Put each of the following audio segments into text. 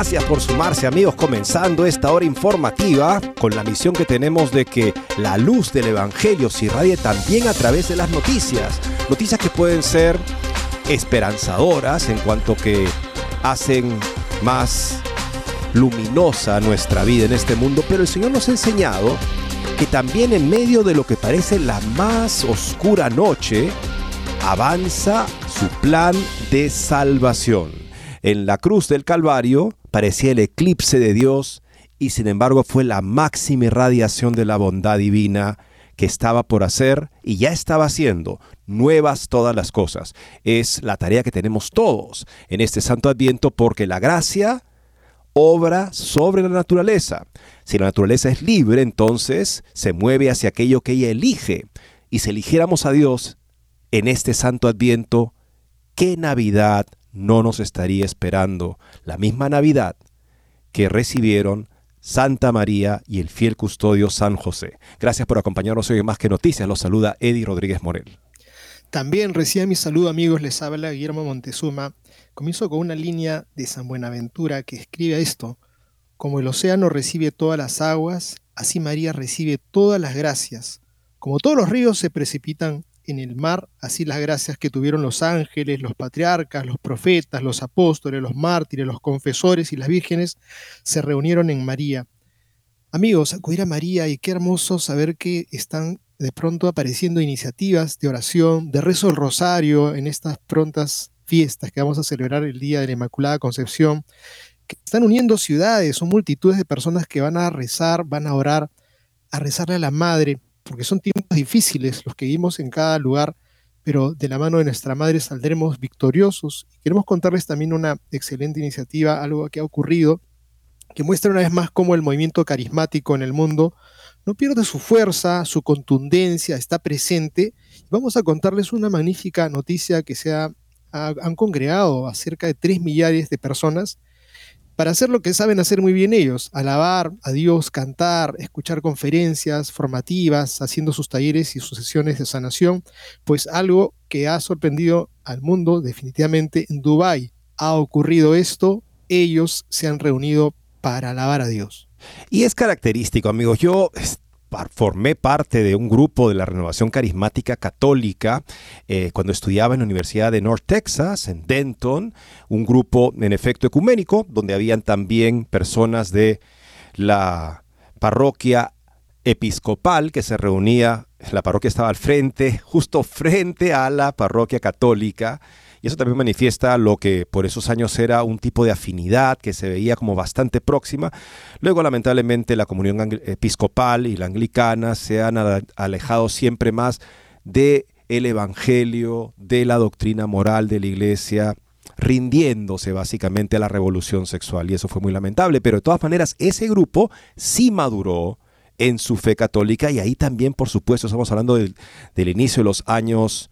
Gracias por sumarse amigos, comenzando esta hora informativa con la misión que tenemos de que la luz del Evangelio se irradie también a través de las noticias. Noticias que pueden ser esperanzadoras en cuanto que hacen más luminosa nuestra vida en este mundo, pero el Señor nos ha enseñado que también en medio de lo que parece la más oscura noche, avanza su plan de salvación. En la cruz del Calvario parecía el eclipse de Dios y sin embargo fue la máxima irradiación de la bondad divina que estaba por hacer y ya estaba haciendo nuevas todas las cosas. Es la tarea que tenemos todos en este santo adviento porque la gracia obra sobre la naturaleza. Si la naturaleza es libre, entonces se mueve hacia aquello que ella elige. Y si eligiéramos a Dios en este santo adviento, ¿qué Navidad no nos estaría esperando la misma Navidad que recibieron Santa María y el fiel custodio San José. Gracias por acompañarnos hoy en Más que Noticias. Los saluda Eddie Rodríguez Morel. También recién mi saludo amigos, les habla Guillermo Montezuma. Comienzo con una línea de San Buenaventura que escribe esto. Como el océano recibe todas las aguas, así María recibe todas las gracias. Como todos los ríos se precipitan en el mar, así las gracias que tuvieron los ángeles, los patriarcas, los profetas, los apóstoles, los mártires, los confesores y las vírgenes se reunieron en María. Amigos, acudir a María y qué hermoso saber que están de pronto apareciendo iniciativas de oración, de rezo del rosario en estas prontas fiestas que vamos a celebrar el Día de la Inmaculada Concepción, que están uniendo ciudades, son multitudes de personas que van a rezar, van a orar, a rezarle a la Madre, porque son tiempos difíciles los que vivimos en cada lugar, pero de la mano de nuestra madre saldremos victoriosos. Queremos contarles también una excelente iniciativa, algo que ha ocurrido, que muestra una vez más cómo el movimiento carismático en el mundo no pierde su fuerza, su contundencia, está presente. Vamos a contarles una magnífica noticia que se ha, han congregado a cerca de 3 millares de personas para hacer lo que saben hacer muy bien ellos, alabar a Dios, cantar, escuchar conferencias formativas, haciendo sus talleres y sus sesiones de sanación, pues algo que ha sorprendido al mundo definitivamente en Dubái. Ha ocurrido esto, ellos se han reunido para alabar a Dios. Y es característico, amigos, yo formé parte de un grupo de la renovación carismática católica eh, cuando estudiaba en la Universidad de North Texas, en Denton, un grupo en efecto ecuménico, donde habían también personas de la parroquia episcopal que se reunía, la parroquia estaba al frente, justo frente a la parroquia católica, y eso también manifiesta lo que por esos años era un tipo de afinidad que se veía como bastante próxima. Luego, lamentablemente, la comunión episcopal y la anglicana se han alejado siempre más de el evangelio, de la doctrina moral de la iglesia, rindiéndose básicamente a la revolución sexual. Y eso fue muy lamentable. Pero de todas maneras, ese grupo sí maduró en su fe católica y ahí también, por supuesto, estamos hablando del, del inicio de los años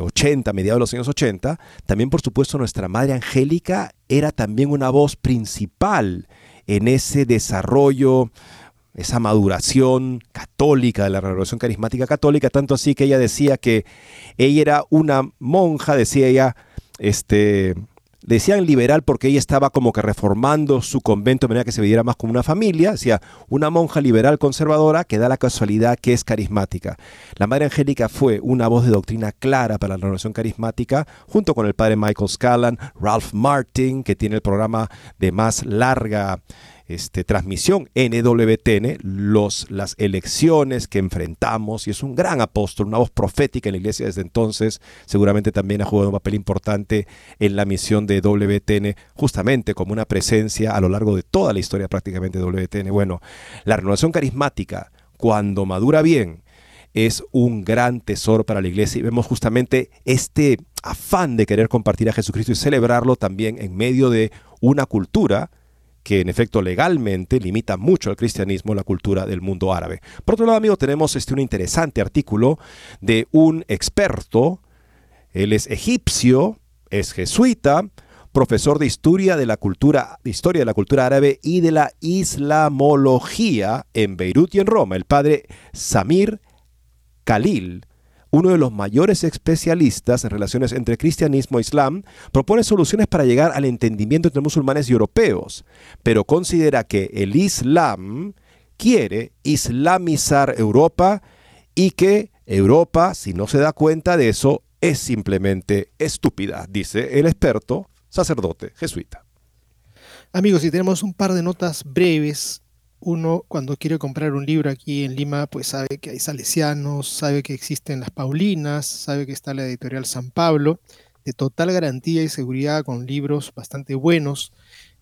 80, eh, mediados de los años 80, también por supuesto nuestra Madre Angélica era también una voz principal en ese desarrollo, esa maduración católica de la revolución carismática católica, tanto así que ella decía que ella era una monja, decía ella, este, decían liberal porque ella estaba como que reformando su convento de manera que se viera más como una familia, decía, una monja liberal conservadora que da la casualidad que es carismática. La Madre Angélica fue una voz de doctrina clara para la renovación carismática, junto con el padre Michael Scallan, Ralph Martin, que tiene el programa de más larga este, transmisión NWTN, los, las elecciones que enfrentamos, y es un gran apóstol, una voz profética en la iglesia desde entonces, seguramente también ha jugado un papel importante en la misión de WTN, justamente como una presencia a lo largo de toda la historia prácticamente de WTN. Bueno, la renovación carismática, cuando madura bien, es un gran tesoro para la iglesia y vemos justamente este afán de querer compartir a Jesucristo y celebrarlo también en medio de una cultura que en efecto legalmente limita mucho al cristianismo la cultura del mundo árabe. Por otro lado, amigo, tenemos este, un interesante artículo de un experto, él es egipcio, es jesuita, profesor de historia de la cultura, historia de la cultura árabe y de la islamología en Beirut y en Roma, el padre Samir Khalil, uno de los mayores especialistas en relaciones entre cristianismo e islam, propone soluciones para llegar al entendimiento entre musulmanes y europeos, pero considera que el islam quiere islamizar Europa y que Europa, si no se da cuenta de eso, es simplemente estúpida, dice el experto sacerdote jesuita. Amigos, si tenemos un par de notas breves uno cuando quiere comprar un libro aquí en Lima, pues sabe que hay salesianos, sabe que existen las Paulinas, sabe que está la editorial San Pablo, de total garantía y seguridad con libros bastante buenos,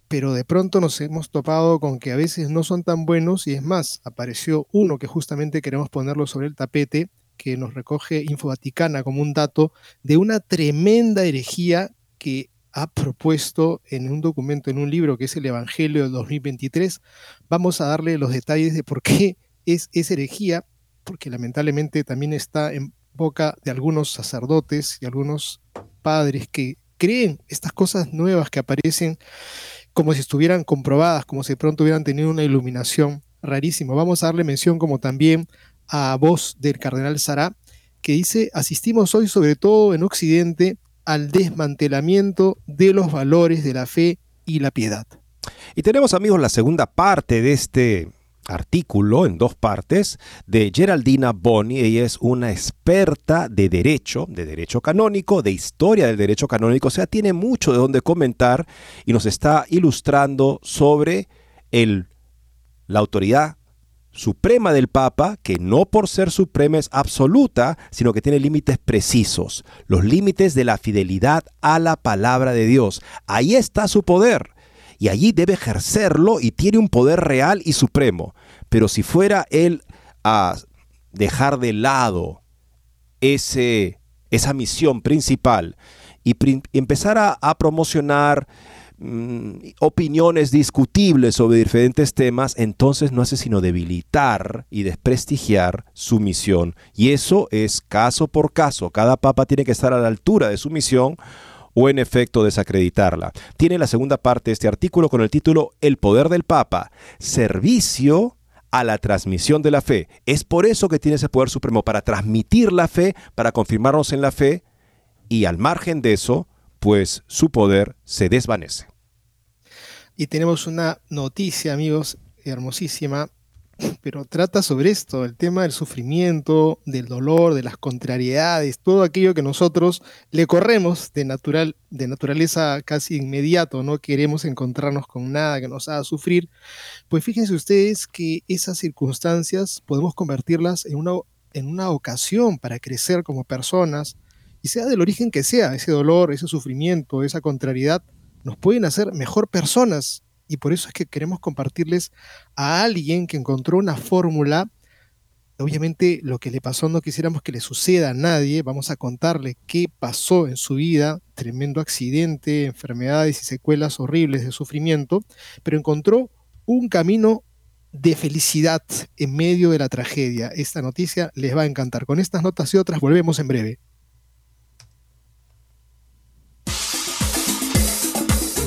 pero de pronto nos hemos topado con que a veces no son tan buenos y es más, apareció uno que justamente queremos ponerlo sobre el tapete, que nos recoge Info Vaticana como un dato de una tremenda herejía que ha propuesto en un documento, en un libro que es el Evangelio del 2023. Vamos a darle los detalles de por qué es, esa herejía, porque lamentablemente también está en boca de algunos sacerdotes y algunos padres que creen estas cosas nuevas que aparecen como si estuvieran comprobadas, como si de pronto hubieran tenido una iluminación rarísima. Vamos a darle mención como también a voz del cardenal Sará, que dice, asistimos hoy sobre todo en Occidente al desmantelamiento de los valores de la fe y la piedad. Y tenemos amigos la segunda parte de este artículo en dos partes de Geraldina Boni. Ella es una experta de derecho, de derecho canónico, de historia del derecho canónico. O sea, tiene mucho de donde comentar y nos está ilustrando sobre el, la autoridad suprema del Papa, que no por ser suprema es absoluta, sino que tiene límites precisos, los límites de la fidelidad a la palabra de Dios. Ahí está su poder y allí debe ejercerlo y tiene un poder real y supremo. Pero si fuera él a dejar de lado ese, esa misión principal y empezar a, a promocionar Mm, opiniones discutibles sobre diferentes temas, entonces no hace sino debilitar y desprestigiar su misión. Y eso es caso por caso. Cada papa tiene que estar a la altura de su misión o en efecto desacreditarla. Tiene la segunda parte de este artículo con el título El poder del Papa, servicio a la transmisión de la fe. Es por eso que tiene ese poder supremo, para transmitir la fe, para confirmarnos en la fe y al margen de eso, pues su poder se desvanece. Y tenemos una noticia, amigos, hermosísima, pero trata sobre esto, el tema del sufrimiento, del dolor, de las contrariedades, todo aquello que nosotros le corremos de, natural, de naturaleza casi inmediato, no queremos encontrarnos con nada que nos haga sufrir, pues fíjense ustedes que esas circunstancias podemos convertirlas en una, en una ocasión para crecer como personas, y sea del origen que sea, ese dolor, ese sufrimiento, esa contrariedad, nos pueden hacer mejor personas. Y por eso es que queremos compartirles a alguien que encontró una fórmula. Obviamente lo que le pasó no quisiéramos que le suceda a nadie. Vamos a contarle qué pasó en su vida, tremendo accidente, enfermedades y secuelas horribles de sufrimiento, pero encontró un camino de felicidad en medio de la tragedia. Esta noticia les va a encantar. Con estas notas y otras volvemos en breve.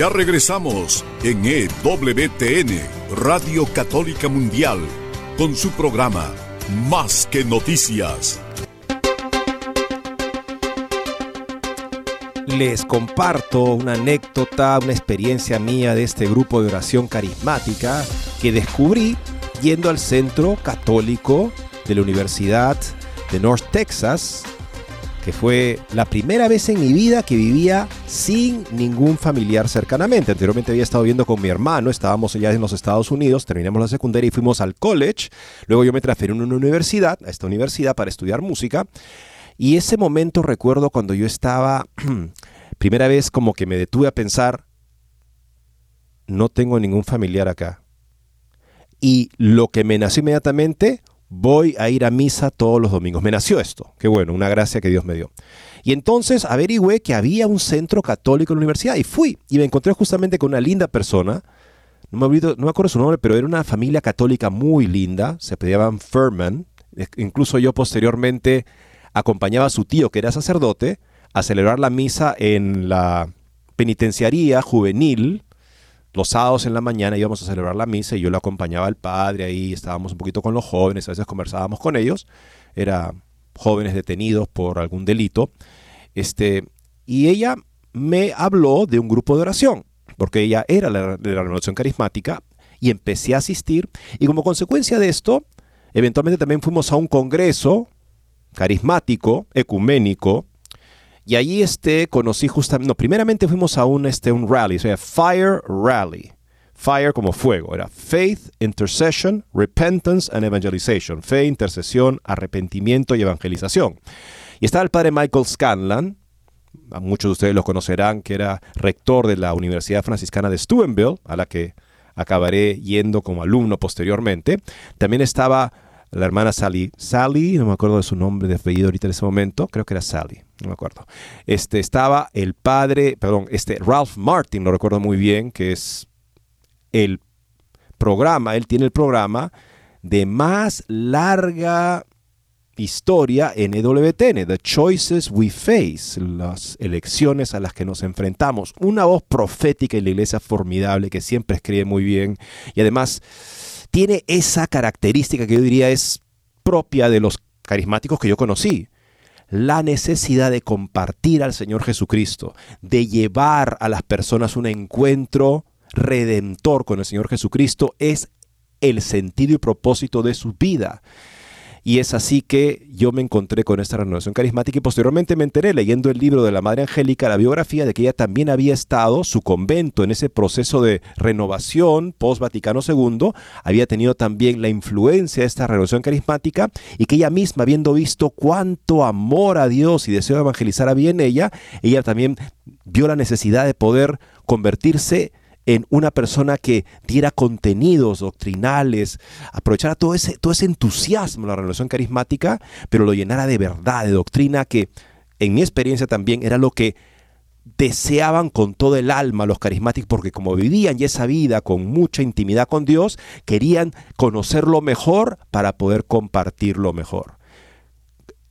Ya regresamos en EWTN, Radio Católica Mundial, con su programa Más que Noticias. Les comparto una anécdota, una experiencia mía de este grupo de oración carismática que descubrí yendo al centro católico de la Universidad de North Texas fue la primera vez en mi vida que vivía sin ningún familiar cercanamente. Anteriormente había estado viviendo con mi hermano, estábamos ya en los Estados Unidos, terminamos la secundaria y fuimos al college. Luego yo me transferí a una universidad, a esta universidad para estudiar música. Y ese momento recuerdo cuando yo estaba, primera vez como que me detuve a pensar, no tengo ningún familiar acá. Y lo que me nació inmediatamente voy a ir a misa todos los domingos. Me nació esto, qué bueno, una gracia que Dios me dio. Y entonces averigüé que había un centro católico en la universidad y fui y me encontré justamente con una linda persona. No me, acuerdo su nombre, pero era una familia católica muy linda. Se pedían Furman. Incluso yo posteriormente acompañaba a su tío, que era sacerdote, a celebrar la misa en la penitenciaría juvenil los sábados en la mañana íbamos a celebrar la misa y yo lo acompañaba al padre ahí, estábamos un poquito con los jóvenes, a veces conversábamos con ellos, era jóvenes detenidos por algún delito. Este, y ella me habló de un grupo de oración, porque ella era de la renovación carismática y empecé a asistir y como consecuencia de esto, eventualmente también fuimos a un congreso carismático, ecuménico, y allí este, conocí justamente, no, primeramente fuimos a un, este, un rally, o sea, Fire Rally. Fire como fuego, era Faith, Intercession, Repentance and Evangelization. Fe, intercesión, arrepentimiento y evangelización. Y estaba el padre Michael Scanlan, muchos de ustedes lo conocerán, que era rector de la Universidad Franciscana de Steubenville, a la que acabaré yendo como alumno posteriormente. También estaba la hermana Sally, Sally, no me acuerdo de su nombre de apellido ahorita en ese momento, creo que era Sally, no me acuerdo. Este estaba el padre, perdón, este Ralph Martin, lo recuerdo muy bien, que es el programa, él tiene el programa de más larga historia en EWTN, The Choices We Face, las elecciones a las que nos enfrentamos. Una voz profética en la iglesia formidable que siempre escribe muy bien y además tiene esa característica que yo diría es propia de los carismáticos que yo conocí. La necesidad de compartir al Señor Jesucristo, de llevar a las personas un encuentro redentor con el Señor Jesucristo es el sentido y propósito de su vida. Y es así que yo me encontré con esta renovación carismática y posteriormente me enteré leyendo el libro de la Madre Angélica, la biografía de que ella también había estado, su convento, en ese proceso de renovación post-Vaticano II, había tenido también la influencia de esta renovación carismática y que ella misma, habiendo visto cuánto amor a Dios y deseo de evangelizar había en ella, ella también vio la necesidad de poder convertirse en una persona que diera contenidos doctrinales, aprovechara todo ese, todo ese entusiasmo la relación carismática, pero lo llenara de verdad, de doctrina que en mi experiencia también era lo que deseaban con todo el alma los carismáticos, porque como vivían ya esa vida con mucha intimidad con Dios, querían conocerlo mejor para poder compartirlo mejor.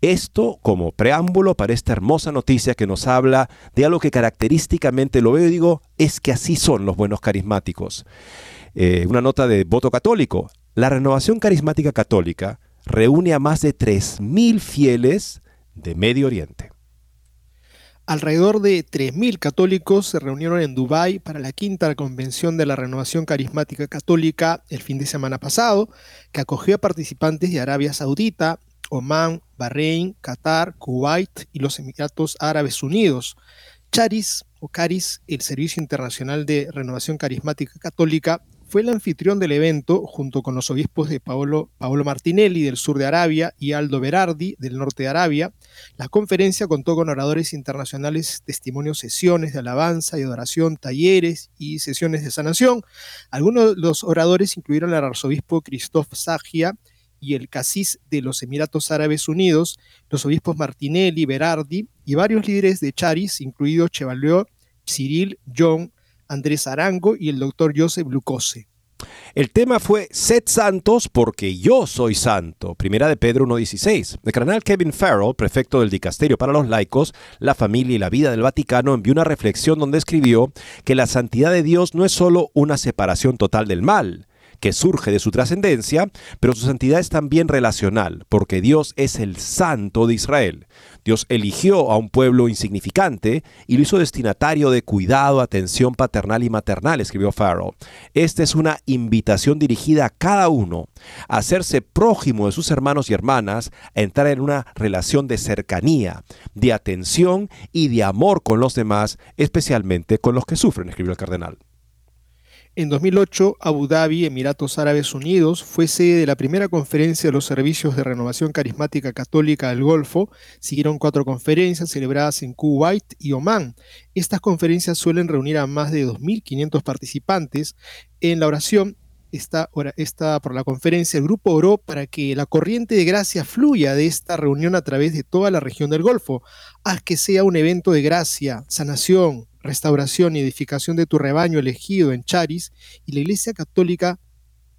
Esto como preámbulo para esta hermosa noticia que nos habla de algo que característicamente lo veo y digo, es que así son los buenos carismáticos. Eh, una nota de voto católico. La renovación carismática católica reúne a más de 3.000 fieles de Medio Oriente. Alrededor de 3.000 católicos se reunieron en Dubái para la quinta convención de la Renovación Carismática Católica el fin de semana pasado, que acogió a participantes de Arabia Saudita, Omán, Bahrein, Qatar, Kuwait y los Emiratos Árabes Unidos. Charis o Caris, el Servicio Internacional de Renovación Carismática Católica, fue el anfitrión del evento junto con los obispos de Paolo, Paolo, Martinelli del sur de Arabia y Aldo Berardi del norte de Arabia. La conferencia contó con oradores internacionales, testimonios, sesiones de alabanza y adoración, talleres y sesiones de sanación. Algunos de los oradores incluyeron al arzobispo Christoph Sagia y el casis de los Emiratos Árabes Unidos, los obispos Martinelli, Berardi y varios líderes de Charis, incluidos Chevalier, Cyril, John, Andrés Arango y el doctor Joseph Lucose. El tema fue Sed santos porque yo soy santo. Primera de Pedro 1.16. El cardenal Kevin Farrell, prefecto del Dicasterio para los Laicos, la familia y la vida del Vaticano, envió una reflexión donde escribió que la santidad de Dios no es solo una separación total del mal, que surge de su trascendencia, pero su santidad es también relacional, porque Dios es el santo de Israel. Dios eligió a un pueblo insignificante y lo hizo destinatario de cuidado, atención paternal y maternal, escribió Farrell. Esta es una invitación dirigida a cada uno a hacerse prójimo de sus hermanos y hermanas, a entrar en una relación de cercanía, de atención y de amor con los demás, especialmente con los que sufren, escribió el cardenal. En 2008, Abu Dhabi, Emiratos Árabes Unidos, fue sede de la primera conferencia de los servicios de renovación carismática católica del Golfo. Siguieron cuatro conferencias celebradas en Kuwait y Omán. Estas conferencias suelen reunir a más de 2.500 participantes. En la oración está, está por la conferencia, el grupo oró para que la corriente de gracia fluya de esta reunión a través de toda la región del Golfo. Haz que sea un evento de gracia, sanación, restauración y edificación de tu rebaño elegido en Charis, y la Iglesia Católica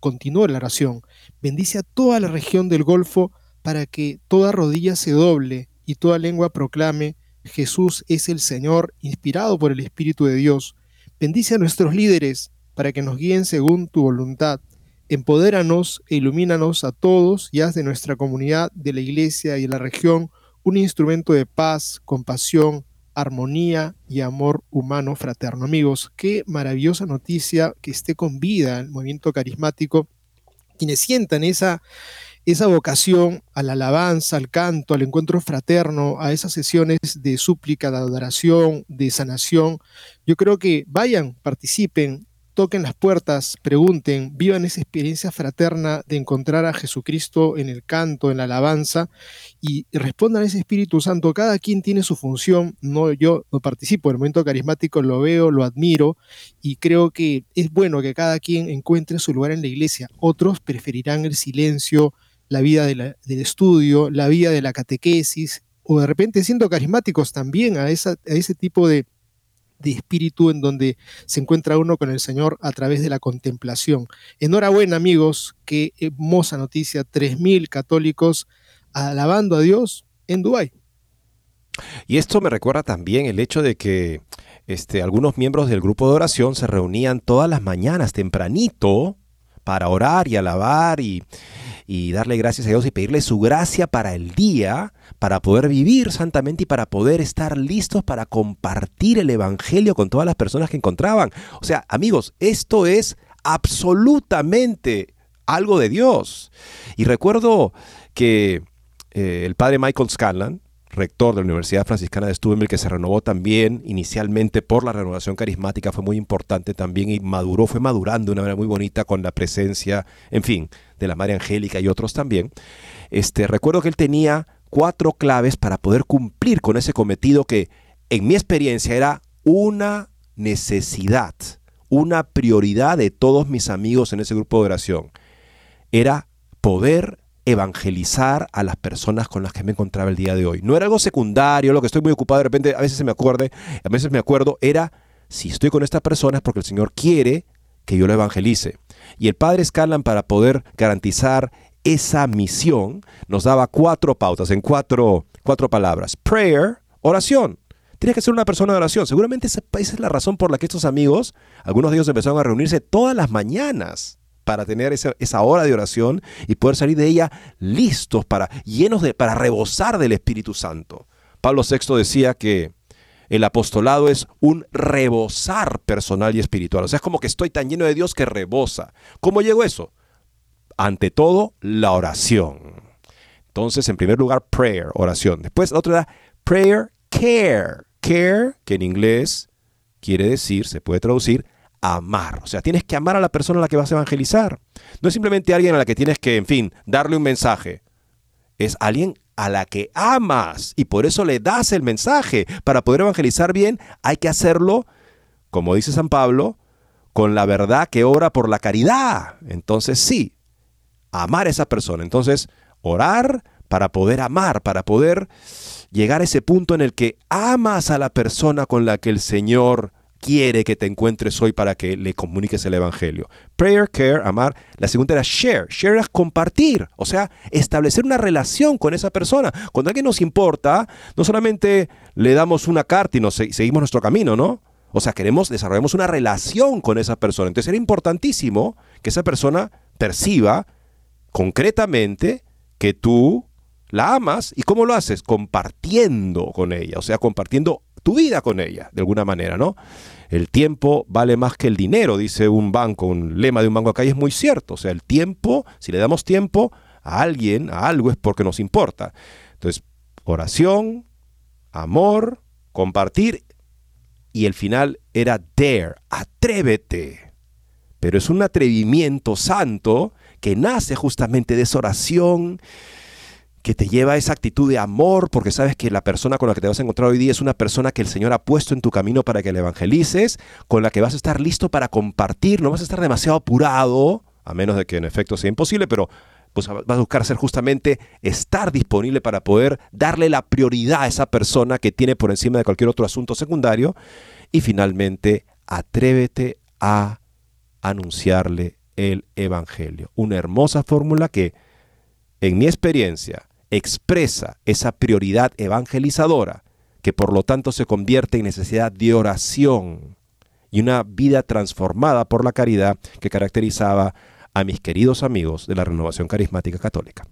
continuó la oración. Bendice a toda la región del Golfo para que toda rodilla se doble y toda lengua proclame Jesús es el Señor, inspirado por el Espíritu de Dios. Bendice a nuestros líderes para que nos guíen según tu voluntad. Empodéranos e ilumínanos a todos y haz de nuestra comunidad, de la Iglesia y de la región un instrumento de paz, compasión, armonía y amor humano fraterno. Amigos, qué maravillosa noticia que esté con vida el movimiento carismático. Quienes sientan esa, esa vocación a la alabanza, al canto, al encuentro fraterno, a esas sesiones de súplica, de adoración, de sanación, yo creo que vayan, participen, toquen las puertas, pregunten, vivan esa experiencia fraterna de encontrar a Jesucristo en el canto, en la alabanza y respondan a ese Espíritu Santo. Cada quien tiene su función, no yo no participo en el momento carismático, lo veo, lo admiro y creo que es bueno que cada quien encuentre su lugar en la iglesia. Otros preferirán el silencio, la vida del estudio, la vida de la catequesis o de repente siendo carismáticos también a, esa, a ese tipo de de espíritu en donde se encuentra uno con el Señor a través de la contemplación. Enhorabuena amigos, qué hermosa noticia, 3.000 católicos alabando a Dios en Dubái. Y esto me recuerda también el hecho de que este, algunos miembros del grupo de oración se reunían todas las mañanas tempranito para orar y alabar y, y darle gracias a Dios y pedirle su gracia para el día, para poder vivir santamente y para poder estar listos para compartir el Evangelio con todas las personas que encontraban. O sea, amigos, esto es absolutamente algo de Dios. Y recuerdo que eh, el padre Michael Scanlan, rector de la Universidad Franciscana de Steubenville, que se renovó también inicialmente por la renovación carismática, fue muy importante también y maduró, fue madurando de una manera muy bonita con la presencia, en fin, de la Madre Angélica y otros también. Este, recuerdo que él tenía cuatro claves para poder cumplir con ese cometido que en mi experiencia era una necesidad, una prioridad de todos mis amigos en ese grupo de oración. Era poder evangelizar a las personas con las que me encontraba el día de hoy. No era algo secundario, lo que estoy muy ocupado, de repente a veces se me acuerde, a veces me acuerdo, era si estoy con esta persona es porque el Señor quiere que yo lo evangelice. Y el Padre Scanlan para poder garantizar esa misión nos daba cuatro pautas en cuatro, cuatro palabras. Prayer, oración. Tienes que ser una persona de oración. Seguramente esa, esa es la razón por la que estos amigos, algunos de ellos empezaron a reunirse todas las mañanas para tener esa, hora de oración y poder salir de ella listos para, llenos de, para rebosar del Espíritu Santo. Pablo VI decía que el apostolado es un rebosar personal y espiritual. O sea, es como que estoy tan lleno de Dios que rebosa. ¿Cómo llego eso? Ante todo, la oración. Entonces, en primer lugar, prayer, oración. Después, la otra era prayer care. Care, que en inglés quiere decir, se puede traducir, amar. O sea, tienes que amar a la persona a la que vas a evangelizar. No es simplemente alguien a la que tienes que, en fin, darle un mensaje. Es alguien a la que amas y por eso le das el mensaje. Para poder evangelizar bien hay que hacerlo, como dice San Pablo, con la verdad que obra por la caridad. Entonces sí, amar a esa persona. Entonces, orar para poder amar, para poder llegar a ese punto en el que amas a la persona con la que el Señor quiere que te encuentres hoy para que le comuniques el Evangelio. Prayer, care, amar. La segunda era share. Share es compartir, o sea, establecer una relación con esa persona. Cuando alguien nos importa, no solamente le damos una carta y nos seguimos nuestro camino, ¿no? O sea, queremos, desarrollamos una relación con esa persona. Entonces era importantísimo que esa persona perciba concretamente que tú la amas y cómo lo haces compartiendo con ella, o sea, compartiendo tu vida con ella, de alguna manera, ¿no? El tiempo vale más que el dinero, dice un banco, un lema de un banco acá y es muy cierto, o sea, el tiempo, si le damos tiempo a alguien, a algo es porque nos importa. Entonces, oración, amor, compartir y el final era dare, atrévete. Pero es un atrevimiento santo que nace justamente de esa oración, que te lleva a esa actitud de amor, porque sabes que la persona con la que te vas a encontrar hoy día es una persona que el Señor ha puesto en tu camino para que le evangelices, con la que vas a estar listo para compartir, no vas a estar demasiado apurado, a menos de que en efecto sea imposible, pero pues vas a buscar ser justamente estar disponible para poder darle la prioridad a esa persona que tiene por encima de cualquier otro asunto secundario. Y finalmente, atrévete a anunciarle el Evangelio. Una hermosa fórmula que, en mi experiencia, expresa esa prioridad evangelizadora, que por lo tanto se convierte en necesidad de oración y una vida transformada por la caridad que caracterizaba a mis queridos amigos de la Renovación Carismática Católica.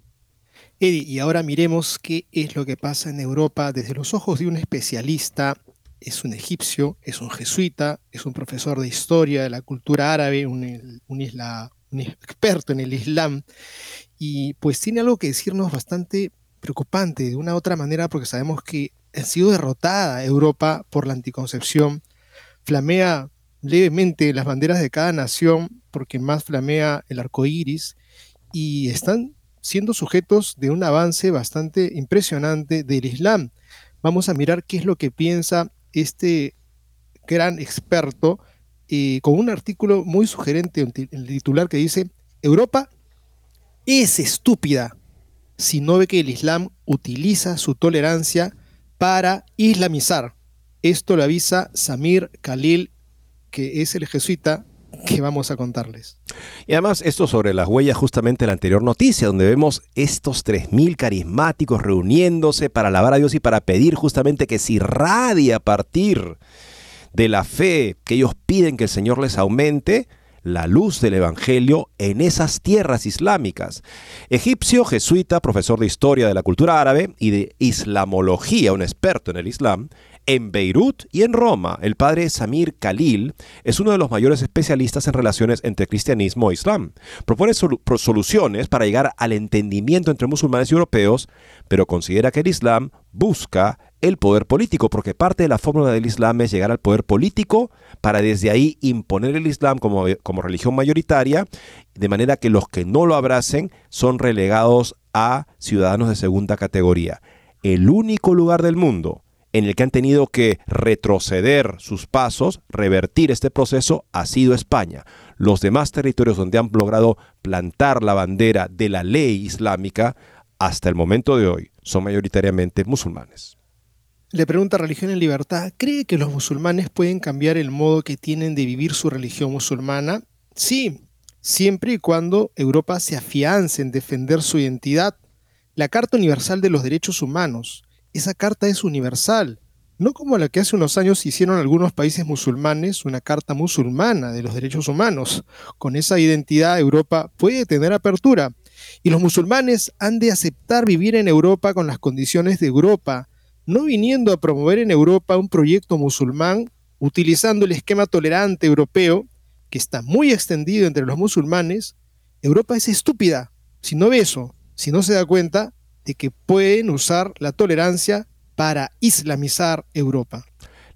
Eddie, y ahora miremos qué es lo que pasa en Europa desde los ojos de un especialista. Es un egipcio, es un jesuita, es un profesor de historia de la cultura árabe, un, un experto en el Islam, y pues tiene algo que decirnos bastante preocupante de una u otra manera porque sabemos que ha sido derrotada Europa por la anticoncepción. Flamea levemente las banderas de cada nación porque más flamea el arco iris y están siendo sujetos de un avance bastante impresionante del Islam. Vamos a mirar qué es lo que piensa este gran experto con un artículo muy sugerente, el titular que dice, Europa es estúpida si no ve que el Islam utiliza su tolerancia para islamizar. Esto lo avisa Samir Khalil, que es el jesuita que vamos a contarles. Y además esto sobre las huellas justamente la anterior noticia, donde vemos estos 3.000 carismáticos reuniéndose para alabar a Dios y para pedir justamente que se irradie a partir de la fe que ellos piden que el Señor les aumente, la luz del Evangelio en esas tierras islámicas. Egipcio, jesuita, profesor de historia de la cultura árabe y de islamología, un experto en el Islam, en Beirut y en Roma, el padre Samir Khalil es uno de los mayores especialistas en relaciones entre cristianismo e islam. Propone soluciones para llegar al entendimiento entre musulmanes y europeos, pero considera que el islam busca el poder político, porque parte de la fórmula del islam es llegar al poder político para desde ahí imponer el islam como, como religión mayoritaria, de manera que los que no lo abracen son relegados a ciudadanos de segunda categoría. El único lugar del mundo en el que han tenido que retroceder sus pasos, revertir este proceso, ha sido España. Los demás territorios donde han logrado plantar la bandera de la ley islámica hasta el momento de hoy son mayoritariamente musulmanes. Le pregunta Religión en Libertad, ¿cree que los musulmanes pueden cambiar el modo que tienen de vivir su religión musulmana? Sí, siempre y cuando Europa se afiance en defender su identidad. La Carta Universal de los Derechos Humanos, esa carta es universal, no como la que hace unos años hicieron algunos países musulmanes, una carta musulmana de los derechos humanos. Con esa identidad Europa puede tener apertura. Y los musulmanes han de aceptar vivir en Europa con las condiciones de Europa, no viniendo a promover en Europa un proyecto musulmán utilizando el esquema tolerante europeo, que está muy extendido entre los musulmanes. Europa es estúpida si no ve eso, si no se da cuenta de que pueden usar la tolerancia para islamizar Europa.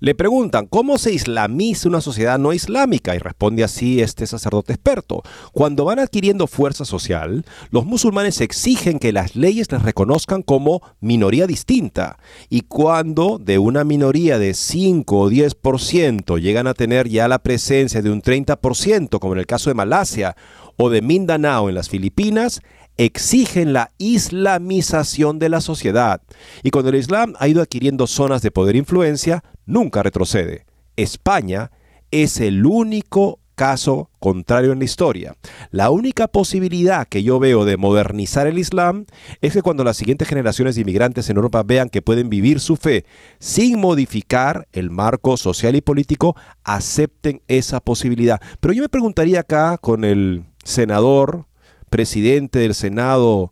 Le preguntan, ¿cómo se islamiza una sociedad no islámica? Y responde así este sacerdote experto. Cuando van adquiriendo fuerza social, los musulmanes exigen que las leyes les reconozcan como minoría distinta. Y cuando de una minoría de 5 o 10% llegan a tener ya la presencia de un 30%, como en el caso de Malasia o de Mindanao en las Filipinas, exigen la islamización de la sociedad. Y cuando el Islam ha ido adquiriendo zonas de poder e influencia, nunca retrocede. España es el único caso contrario en la historia. La única posibilidad que yo veo de modernizar el Islam es que cuando las siguientes generaciones de inmigrantes en Europa vean que pueden vivir su fe sin modificar el marco social y político, acepten esa posibilidad. Pero yo me preguntaría acá con el senador presidente del Senado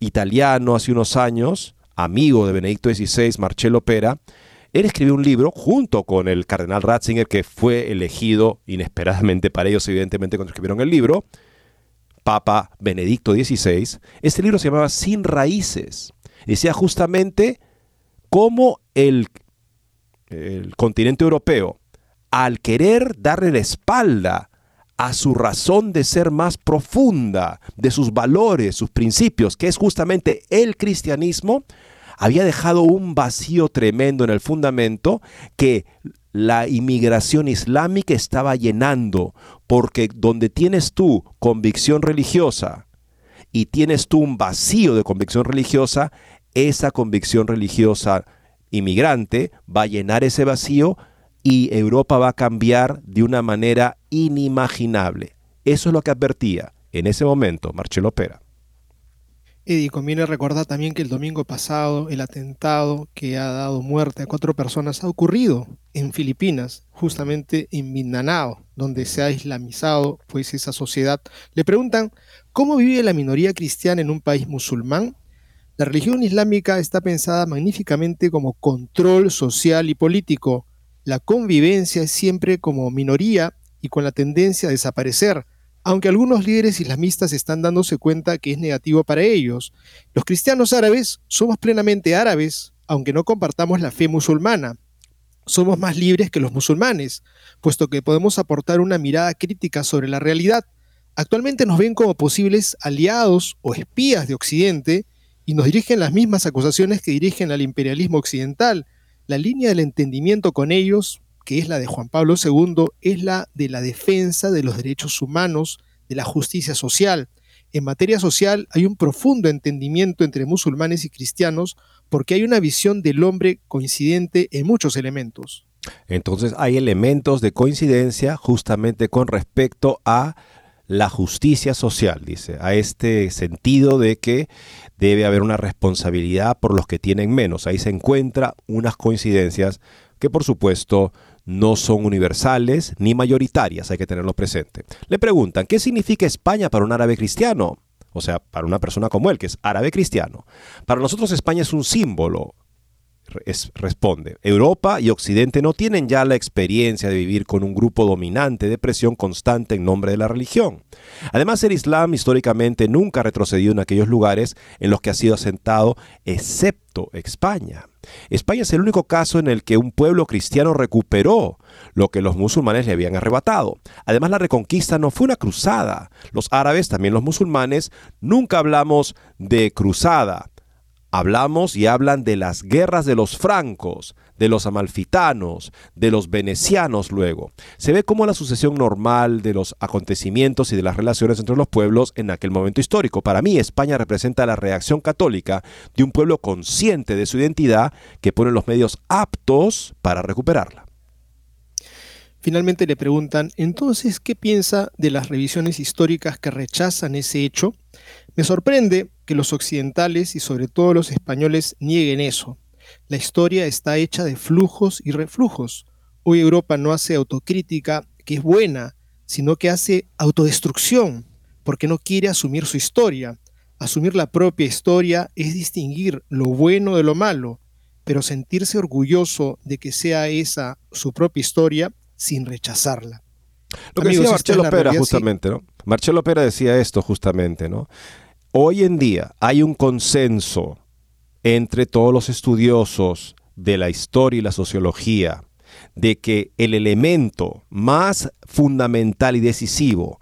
italiano hace unos años, amigo de Benedicto XVI, Marcello Pera, él escribió un libro junto con el cardenal Ratzinger, que fue elegido inesperadamente para ellos, evidentemente, cuando escribieron el libro, Papa Benedicto XVI. Este libro se llamaba Sin Raíces. Decía justamente cómo el, el continente europeo, al querer darle la espalda a su razón de ser más profunda, de sus valores, sus principios, que es justamente el cristianismo, había dejado un vacío tremendo en el fundamento que la inmigración islámica estaba llenando, porque donde tienes tú convicción religiosa y tienes tú un vacío de convicción religiosa, esa convicción religiosa inmigrante va a llenar ese vacío y Europa va a cambiar de una manera inimaginable. Eso es lo que advertía en ese momento Marcelo Pera. Eddie, conviene recordar también que el domingo pasado el atentado que ha dado muerte a cuatro personas ha ocurrido en Filipinas, justamente en Mindanao, donde se ha islamizado pues esa sociedad. Le preguntan, ¿cómo vive la minoría cristiana en un país musulmán? La religión islámica está pensada magníficamente como control social y político, la convivencia es siempre como minoría y con la tendencia a desaparecer, aunque algunos líderes islamistas están dándose cuenta que es negativo para ellos. Los cristianos árabes somos plenamente árabes, aunque no compartamos la fe musulmana. Somos más libres que los musulmanes, puesto que podemos aportar una mirada crítica sobre la realidad. Actualmente nos ven como posibles aliados o espías de Occidente y nos dirigen las mismas acusaciones que dirigen al imperialismo occidental, la línea del entendimiento con ellos, que es la de Juan Pablo II, es la de la defensa de los derechos humanos, de la justicia social. En materia social hay un profundo entendimiento entre musulmanes y cristianos porque hay una visión del hombre coincidente en muchos elementos. Entonces hay elementos de coincidencia justamente con respecto a la justicia social, dice, a este sentido de que debe haber una responsabilidad por los que tienen menos. Ahí se encuentra unas coincidencias que por supuesto no son universales ni mayoritarias, hay que tenerlo presente. Le preguntan, ¿qué significa España para un árabe cristiano? O sea, para una persona como él, que es árabe cristiano. Para nosotros España es un símbolo, responde, Europa y Occidente no tienen ya la experiencia de vivir con un grupo dominante de presión constante en nombre de la religión. Además, el Islam históricamente nunca ha retrocedido en aquellos lugares en los que ha sido asentado, excepto España. España es el único caso en el que un pueblo cristiano recuperó lo que los musulmanes le habían arrebatado. Además, la reconquista no fue una cruzada. Los árabes, también los musulmanes, nunca hablamos de cruzada hablamos y hablan de las guerras de los francos, de los amalfitanos, de los venecianos luego. Se ve como la sucesión normal de los acontecimientos y de las relaciones entre los pueblos en aquel momento histórico. Para mí, España representa la reacción católica de un pueblo consciente de su identidad que pone los medios aptos para recuperarla. Finalmente le preguntan, entonces, ¿qué piensa de las revisiones históricas que rechazan ese hecho? Me sorprende que los occidentales y sobre todo los españoles nieguen eso. La historia está hecha de flujos y reflujos. Hoy Europa no hace autocrítica, que es buena, sino que hace autodestrucción, porque no quiere asumir su historia. Asumir la propia historia es distinguir lo bueno de lo malo, pero sentirse orgulloso de que sea esa su propia historia sin rechazarla. Lo que decía Marcelo Pera justamente, ¿no? Marcelo Pera decía esto justamente, ¿no? Hoy en día hay un consenso entre todos los estudiosos de la historia y la sociología de que el elemento más fundamental y decisivo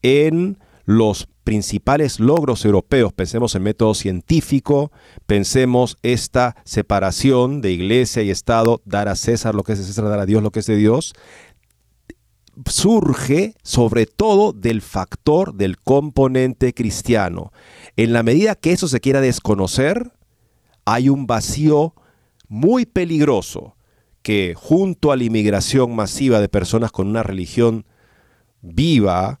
en los principales logros europeos, pensemos en método científico, pensemos esta separación de iglesia y Estado, dar a César lo que es de César, dar a Dios lo que es de Dios, surge sobre todo del factor del componente cristiano. En la medida que eso se quiera desconocer, hay un vacío muy peligroso que junto a la inmigración masiva de personas con una religión viva,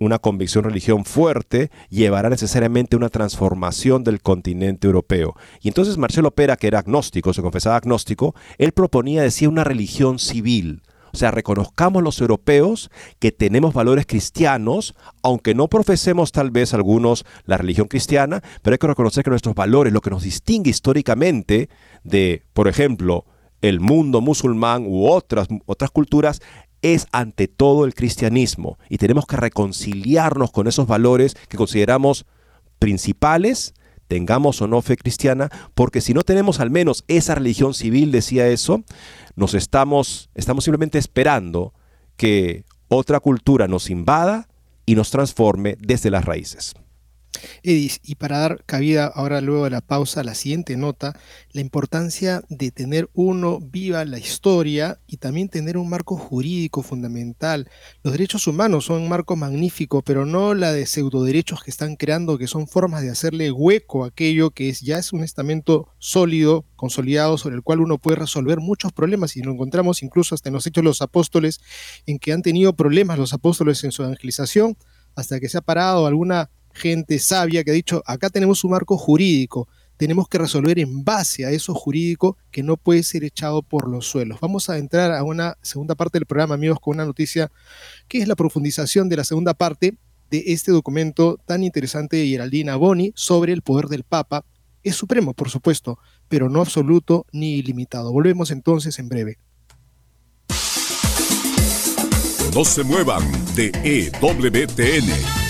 una convicción religión fuerte, llevará necesariamente una transformación del continente europeo. Y entonces Marcelo Pera, que era agnóstico, se confesaba agnóstico, él proponía, decía, una religión civil. O sea, reconozcamos los europeos que tenemos valores cristianos, aunque no profesemos tal vez algunos la religión cristiana, pero hay que reconocer que nuestros valores, lo que nos distingue históricamente de, por ejemplo, el mundo musulmán u otras, otras culturas, es ante todo el cristianismo y tenemos que reconciliarnos con esos valores que consideramos principales, tengamos o no fe cristiana, porque si no tenemos al menos esa religión civil, decía eso, nos estamos, estamos simplemente esperando que otra cultura nos invada y nos transforme desde las raíces. Edis, y para dar cabida ahora luego de la pausa a la siguiente nota, la importancia de tener uno viva la historia y también tener un marco jurídico fundamental. Los derechos humanos son un marco magnífico, pero no la de pseudoderechos que están creando, que son formas de hacerle hueco a aquello que es, ya es un estamento sólido, consolidado, sobre el cual uno puede resolver muchos problemas y lo encontramos incluso hasta en los hechos de los apóstoles, en que han tenido problemas los apóstoles en su evangelización, hasta que se ha parado alguna gente sabia que ha dicho, acá tenemos un marco jurídico, tenemos que resolver en base a eso jurídico que no puede ser echado por los suelos. Vamos a entrar a una segunda parte del programa, amigos, con una noticia que es la profundización de la segunda parte de este documento tan interesante de Geraldina Boni sobre el poder del Papa. Es supremo, por supuesto, pero no absoluto ni ilimitado. Volvemos entonces en breve. No se muevan de EWTN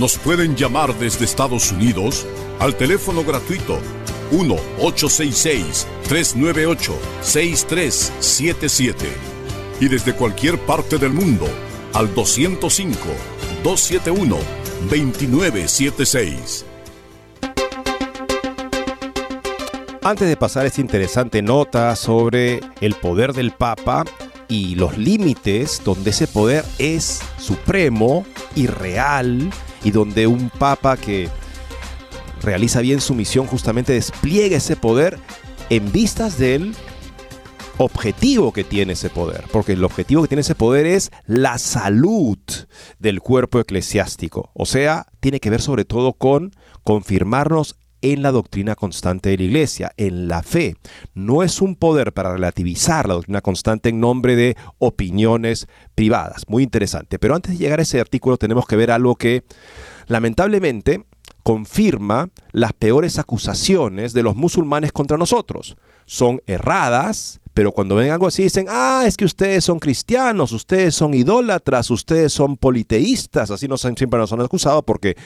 nos pueden llamar desde Estados Unidos al teléfono gratuito 1-866-398-6377 y desde cualquier parte del mundo al 205-271-2976. Antes de pasar esta interesante nota sobre el poder del Papa, y los límites donde ese poder es supremo y real y donde un papa que realiza bien su misión justamente despliega ese poder en vistas del objetivo que tiene ese poder, porque el objetivo que tiene ese poder es la salud del cuerpo eclesiástico, o sea, tiene que ver sobre todo con confirmarnos en la doctrina constante de la Iglesia, en la fe. No es un poder para relativizar la doctrina constante en nombre de opiniones privadas. Muy interesante. Pero antes de llegar a ese artículo tenemos que ver algo que lamentablemente confirma las peores acusaciones de los musulmanes contra nosotros. Son erradas, Pero cuando ven algo así dicen, ah, es que ustedes son cristianos, ustedes son idólatras, ustedes son politeístas, así nos, siempre nos han acusado porque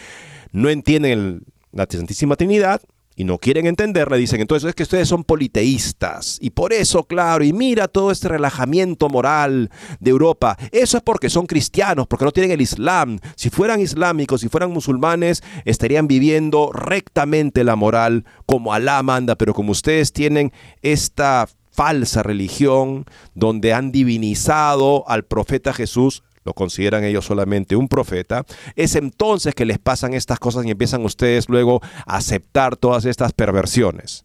no entienden la Santísima Trinidad y no quieren entender, le dicen, entonces es que ustedes son politeístas. Y por eso, claro, y mira todo este relajamiento moral de Europa. Eso es porque son cristianos, porque no tienen el Islam. Si fueran islámicos, si fueran musulmanes, estarían viviendo rectamente la moral como Alá manda, pero como ustedes tienen esta falsa religión donde han divinizado al profeta Jesús, lo consideran ellos solamente un profeta, es entonces que les pasan estas cosas y empiezan ustedes luego a aceptar todas estas perversiones.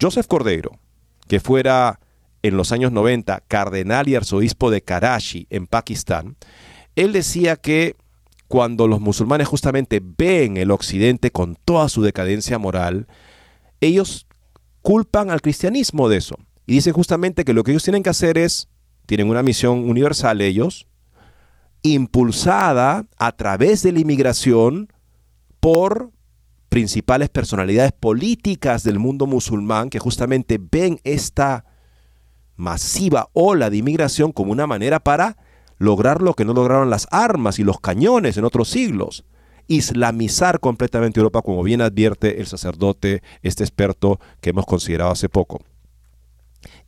Joseph Cordeiro, que fuera en los años 90 cardenal y arzobispo de Karachi, en Pakistán, él decía que cuando los musulmanes justamente ven el occidente con toda su decadencia moral, ellos culpan al cristianismo de eso. Y dicen justamente que lo que ellos tienen que hacer es tienen una misión universal ellos, impulsada a través de la inmigración por principales personalidades políticas del mundo musulmán que justamente ven esta masiva ola de inmigración como una manera para lograr lo que no lograron las armas y los cañones en otros siglos, islamizar completamente Europa, como bien advierte el sacerdote, este experto que hemos considerado hace poco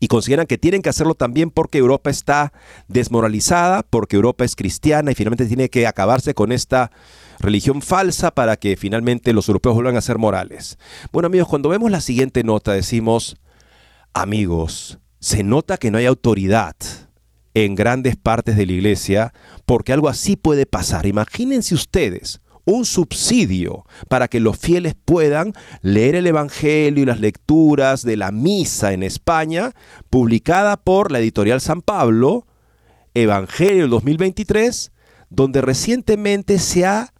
y consideran que tienen que hacerlo también porque Europa está desmoralizada, porque Europa es cristiana y finalmente tiene que acabarse con esta religión falsa para que finalmente los europeos vuelvan a ser morales. Bueno amigos, cuando vemos la siguiente nota decimos, amigos, se nota que no hay autoridad en grandes partes de la iglesia porque algo así puede pasar. Imagínense ustedes un subsidio para que los fieles puedan leer el Evangelio y las lecturas de la misa en España, publicada por la editorial San Pablo, Evangelio 2023, donde recientemente se ha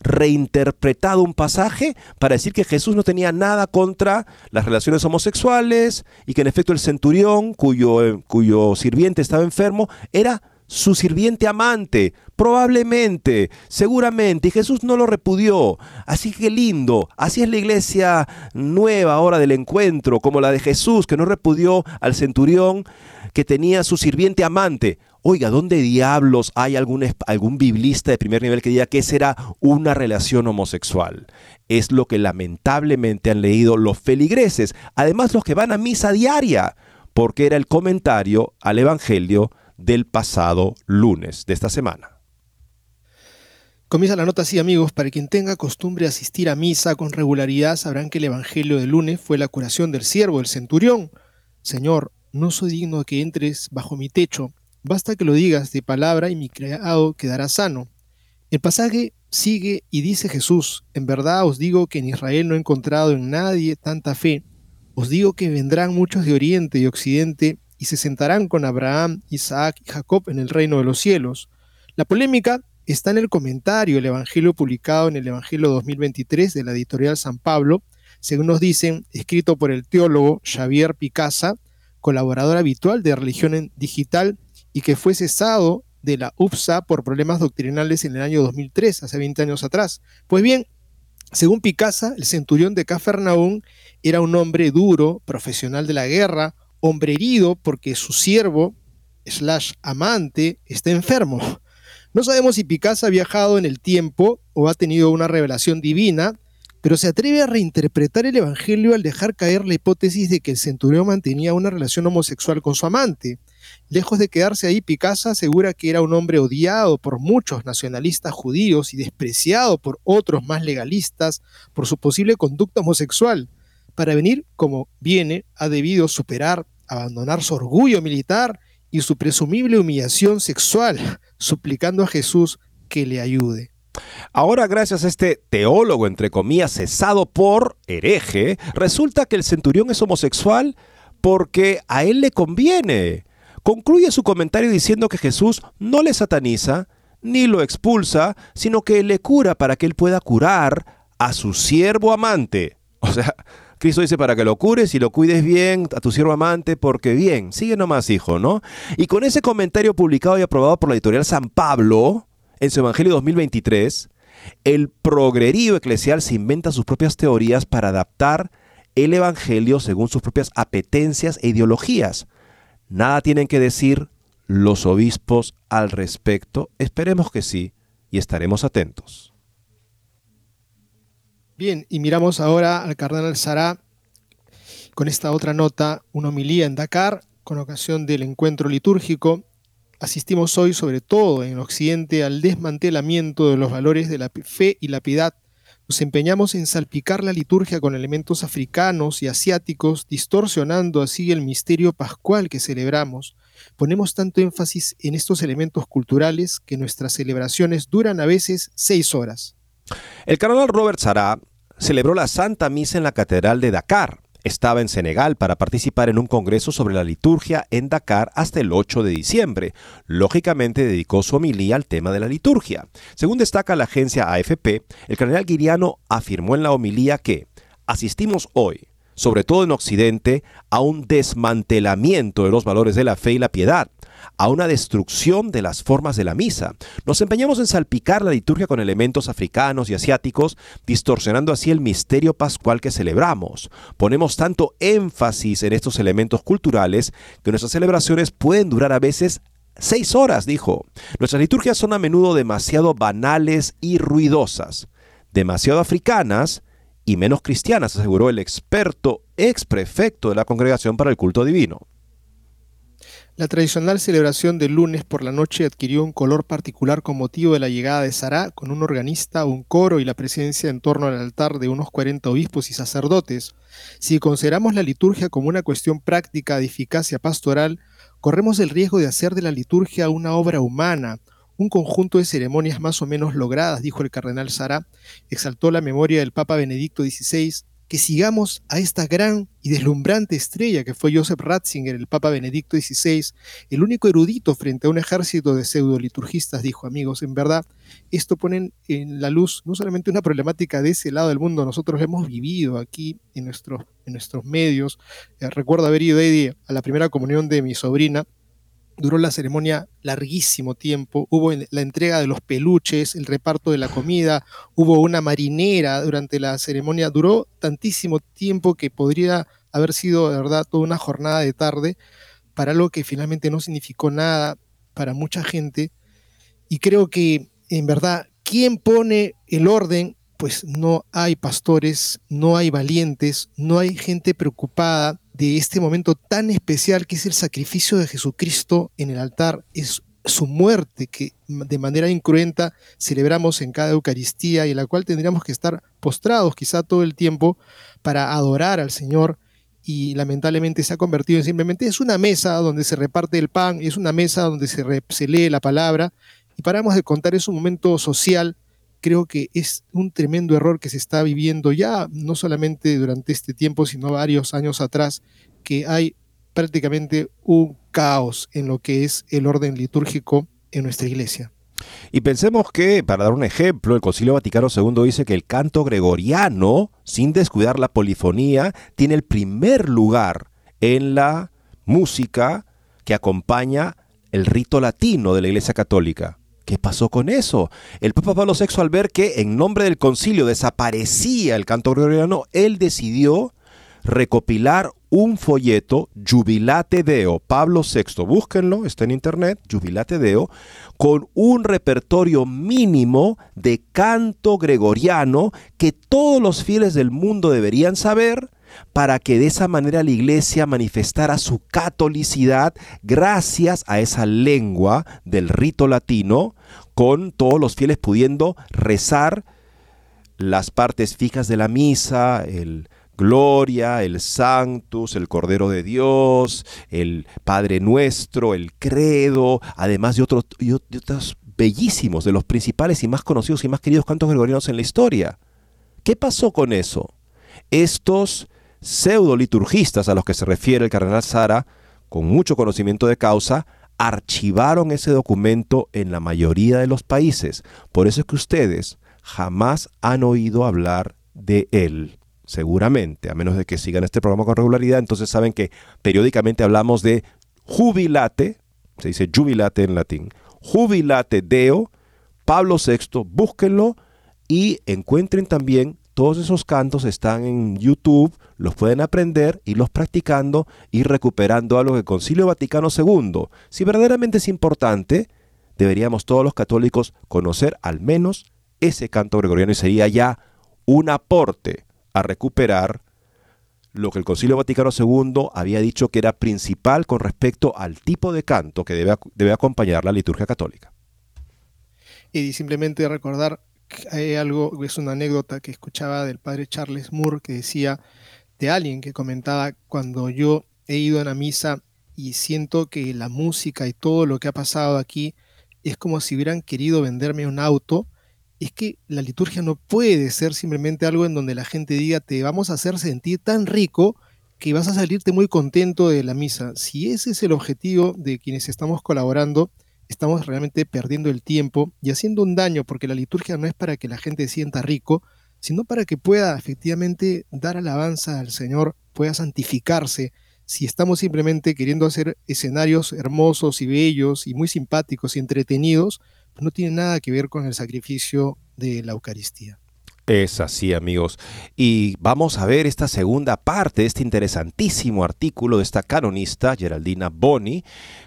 reinterpretado un pasaje para decir que Jesús no tenía nada contra las relaciones homosexuales y que en efecto el centurión cuyo, eh, cuyo sirviente estaba enfermo era su sirviente amante, probablemente, seguramente, y Jesús no lo repudió. Así que lindo, así es la iglesia nueva ahora del encuentro, como la de Jesús, que no repudió al centurión que tenía su sirviente amante. Oiga, ¿dónde diablos hay algún, algún biblista de primer nivel que diga que esa era una relación homosexual? Es lo que lamentablemente han leído los feligreses, además los que van a misa diaria, porque era el comentario al Evangelio del pasado lunes de esta semana. Comienza la nota así, amigos. Para quien tenga costumbre asistir a misa con regularidad, sabrán que el Evangelio del lunes fue la curación del siervo, el centurión. Señor, no soy digno de que entres bajo mi techo. Basta que lo digas de palabra y mi criado quedará sano. El pasaje sigue y dice Jesús, en verdad os digo que en Israel no he encontrado en nadie tanta fe. Os digo que vendrán muchos de oriente y occidente y se sentarán con Abraham, Isaac y Jacob en el reino de los cielos. La polémica está en el comentario el Evangelio publicado en el Evangelio 2023 de la editorial San Pablo, según nos dicen, escrito por el teólogo Xavier Picasa, colaborador habitual de Religión Digital y que fue cesado de la UPSA por problemas doctrinales en el año 2003, hace 20 años atrás. Pues bien, según Picasa, el centurión de Cafarnaún era un hombre duro, profesional de la guerra, hombre herido porque su siervo, slash amante, está enfermo. No sabemos si Picasso ha viajado en el tiempo o ha tenido una revelación divina, pero se atreve a reinterpretar el Evangelio al dejar caer la hipótesis de que el centurión mantenía una relación homosexual con su amante. Lejos de quedarse ahí, Picasso asegura que era un hombre odiado por muchos nacionalistas judíos y despreciado por otros más legalistas por su posible conducta homosexual. Para venir como viene, ha debido superar, abandonar su orgullo militar y su presumible humillación sexual, suplicando a Jesús que le ayude. Ahora, gracias a este teólogo, entre comillas, cesado por hereje, resulta que el centurión es homosexual porque a él le conviene. Concluye su comentario diciendo que Jesús no le sataniza ni lo expulsa, sino que le cura para que él pueda curar a su siervo amante. O sea, Cristo dice para que lo cures y lo cuides bien a tu siervo amante, porque bien, sigue nomás, hijo, ¿no? Y con ese comentario publicado y aprobado por la editorial San Pablo en su Evangelio 2023, el progrerío eclesial se inventa sus propias teorías para adaptar el Evangelio según sus propias apetencias e ideologías. Nada tienen que decir los obispos al respecto. Esperemos que sí y estaremos atentos. Bien, y miramos ahora al cardenal Sará con esta otra nota, una homilía en Dakar con ocasión del encuentro litúrgico. Asistimos hoy, sobre todo en Occidente, al desmantelamiento de los valores de la fe y la piedad nos empeñamos en salpicar la liturgia con elementos africanos y asiáticos, distorsionando así el misterio pascual que celebramos. Ponemos tanto énfasis en estos elementos culturales que nuestras celebraciones duran a veces seis horas. El cardenal Robert Sará celebró la Santa Misa en la Catedral de Dakar, estaba en Senegal para participar en un congreso sobre la liturgia en Dakar hasta el 8 de diciembre. Lógicamente dedicó su homilía al tema de la liturgia. Según destaca la agencia AFP, el cardenal Guiriano afirmó en la homilía que asistimos hoy, sobre todo en Occidente, a un desmantelamiento de los valores de la fe y la piedad a una destrucción de las formas de la misa. Nos empeñamos en salpicar la liturgia con elementos africanos y asiáticos, distorsionando así el misterio pascual que celebramos. Ponemos tanto énfasis en estos elementos culturales que nuestras celebraciones pueden durar a veces seis horas, dijo. Nuestras liturgias son a menudo demasiado banales y ruidosas, demasiado africanas y menos cristianas, aseguró el experto ex prefecto de la Congregación para el Culto Divino. La tradicional celebración del lunes por la noche adquirió un color particular con motivo de la llegada de Sará, con un organista, un coro y la presencia en torno al altar de unos 40 obispos y sacerdotes. Si consideramos la liturgia como una cuestión práctica de eficacia pastoral, corremos el riesgo de hacer de la liturgia una obra humana, un conjunto de ceremonias más o menos logradas, dijo el cardenal Sará, exaltó la memoria del Papa Benedicto XVI que sigamos a esta gran y deslumbrante estrella que fue Joseph Ratzinger, el Papa Benedicto XVI, el único erudito frente a un ejército de pseudo-liturgistas, dijo amigos. En verdad, esto pone en la luz no solamente una problemática de ese lado del mundo, nosotros hemos vivido aquí en nuestros, en nuestros medios. Eh, recuerdo haber ido a la primera comunión de mi sobrina Duró la ceremonia larguísimo tiempo, hubo la entrega de los peluches, el reparto de la comida, hubo una marinera durante la ceremonia, duró tantísimo tiempo que podría haber sido de verdad toda una jornada de tarde para algo que finalmente no significó nada para mucha gente. Y creo que en verdad, ¿quién pone el orden? Pues no hay pastores, no hay valientes, no hay gente preocupada de este momento tan especial que es el sacrificio de Jesucristo en el altar, es su muerte que de manera incruenta celebramos en cada Eucaristía y la cual tendríamos que estar postrados quizá todo el tiempo para adorar al Señor y lamentablemente se ha convertido en simplemente es una mesa donde se reparte el pan, es una mesa donde se, se lee la palabra. Y paramos de contar es un momento social creo que es un tremendo error que se está viviendo ya, no solamente durante este tiempo, sino varios años atrás, que hay prácticamente un caos en lo que es el orden litúrgico en nuestra iglesia. Y pensemos que, para dar un ejemplo, el Concilio Vaticano II dice que el canto gregoriano, sin descuidar la polifonía, tiene el primer lugar en la música que acompaña el rito latino de la Iglesia Católica. ¿Qué pasó con eso? El Papa Pablo VI, al ver que en nombre del concilio desaparecía el canto gregoriano, él decidió recopilar un folleto, Jubilate Deo, Pablo VI, búsquenlo, está en internet, Jubilate Deo, con un repertorio mínimo de canto gregoriano que todos los fieles del mundo deberían saber para que de esa manera la iglesia manifestara su catolicidad gracias a esa lengua del rito latino, con todos los fieles pudiendo rezar las partes fijas de la misa, el Gloria, el Sanctus, el Cordero de Dios, el Padre Nuestro, el Credo, además de otros, bellísimos, de los principales y más conocidos y más queridos cantos gregorianos en la historia. ¿Qué pasó con eso? Estos pseudo liturgistas a los que se refiere el cardenal Sara, con mucho conocimiento de causa, archivaron ese documento en la mayoría de los países. Por eso es que ustedes jamás han oído hablar de él. Seguramente, a menos de que sigan este programa con regularidad, entonces saben que periódicamente hablamos de jubilate, se dice jubilate en latín, jubilate deo, Pablo VI, búsquenlo y encuentren también todos esos cantos están en YouTube, los pueden aprender, irlos practicando y recuperando algo que Concilio Vaticano II. Si verdaderamente es importante, deberíamos todos los católicos conocer al menos ese canto gregoriano y sería ya un aporte a recuperar lo que el Concilio Vaticano II había dicho que era principal con respecto al tipo de canto que debe, debe acompañar la liturgia católica. Y simplemente recordar hay algo, es una anécdota que escuchaba del padre Charles Moore que decía de alguien que comentaba cuando yo he ido a una misa y siento que la música y todo lo que ha pasado aquí es como si hubieran querido venderme un auto, es que la liturgia no puede ser simplemente algo en donde la gente diga te vamos a hacer sentir tan rico que vas a salirte muy contento de la misa. Si ese es el objetivo de quienes estamos colaborando, estamos realmente perdiendo el tiempo y haciendo un daño, porque la liturgia no es para que la gente sienta rico, sino para que pueda efectivamente dar alabanza al Señor, pueda santificarse. Si estamos simplemente queriendo hacer escenarios hermosos y bellos y muy simpáticos y entretenidos, pues no tiene nada que ver con el sacrificio de la Eucaristía. Es así, amigos. Y vamos a ver esta segunda parte este interesantísimo artículo de esta canonista, Geraldina Boni,